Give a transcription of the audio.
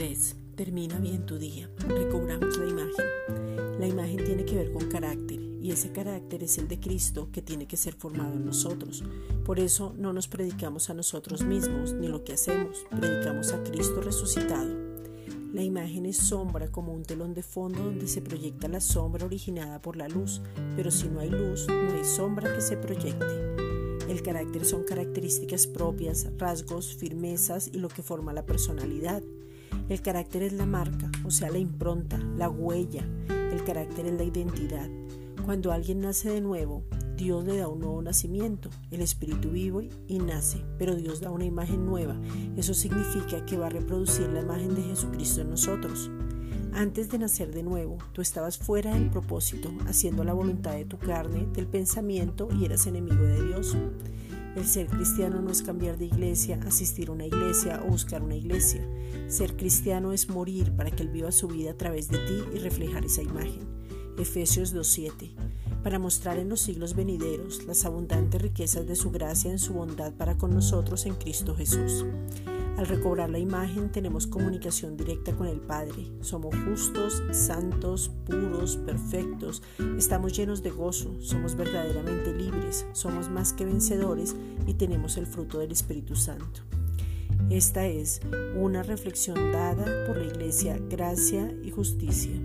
3. Termina bien tu día. Recobramos la imagen. La imagen tiene que ver con carácter y ese carácter es el de Cristo que tiene que ser formado en nosotros. Por eso no nos predicamos a nosotros mismos ni lo que hacemos, predicamos a Cristo resucitado. La imagen es sombra como un telón de fondo donde se proyecta la sombra originada por la luz, pero si no hay luz, no hay sombra que se proyecte. El carácter son características propias, rasgos, firmezas y lo que forma la personalidad. El carácter es la marca, o sea, la impronta, la huella. El carácter es la identidad. Cuando alguien nace de nuevo, Dios le da un nuevo nacimiento, el espíritu vivo y nace, pero Dios da una imagen nueva. Eso significa que va a reproducir la imagen de Jesucristo en nosotros. Antes de nacer de nuevo, tú estabas fuera del propósito, haciendo la voluntad de tu carne, del pensamiento y eras enemigo de Dios. El ser cristiano no es cambiar de iglesia, asistir a una iglesia o buscar una iglesia. Ser cristiano es morir para que Él viva su vida a través de ti y reflejar esa imagen. Efesios 2.7 para mostrar en los siglos venideros las abundantes riquezas de su gracia en su bondad para con nosotros en Cristo Jesús. Al recobrar la imagen tenemos comunicación directa con el Padre. Somos justos, santos, puros, perfectos. Estamos llenos de gozo. Somos verdaderamente libres. Somos más que vencedores y tenemos el fruto del Espíritu Santo. Esta es una reflexión dada por la Iglesia Gracia y Justicia.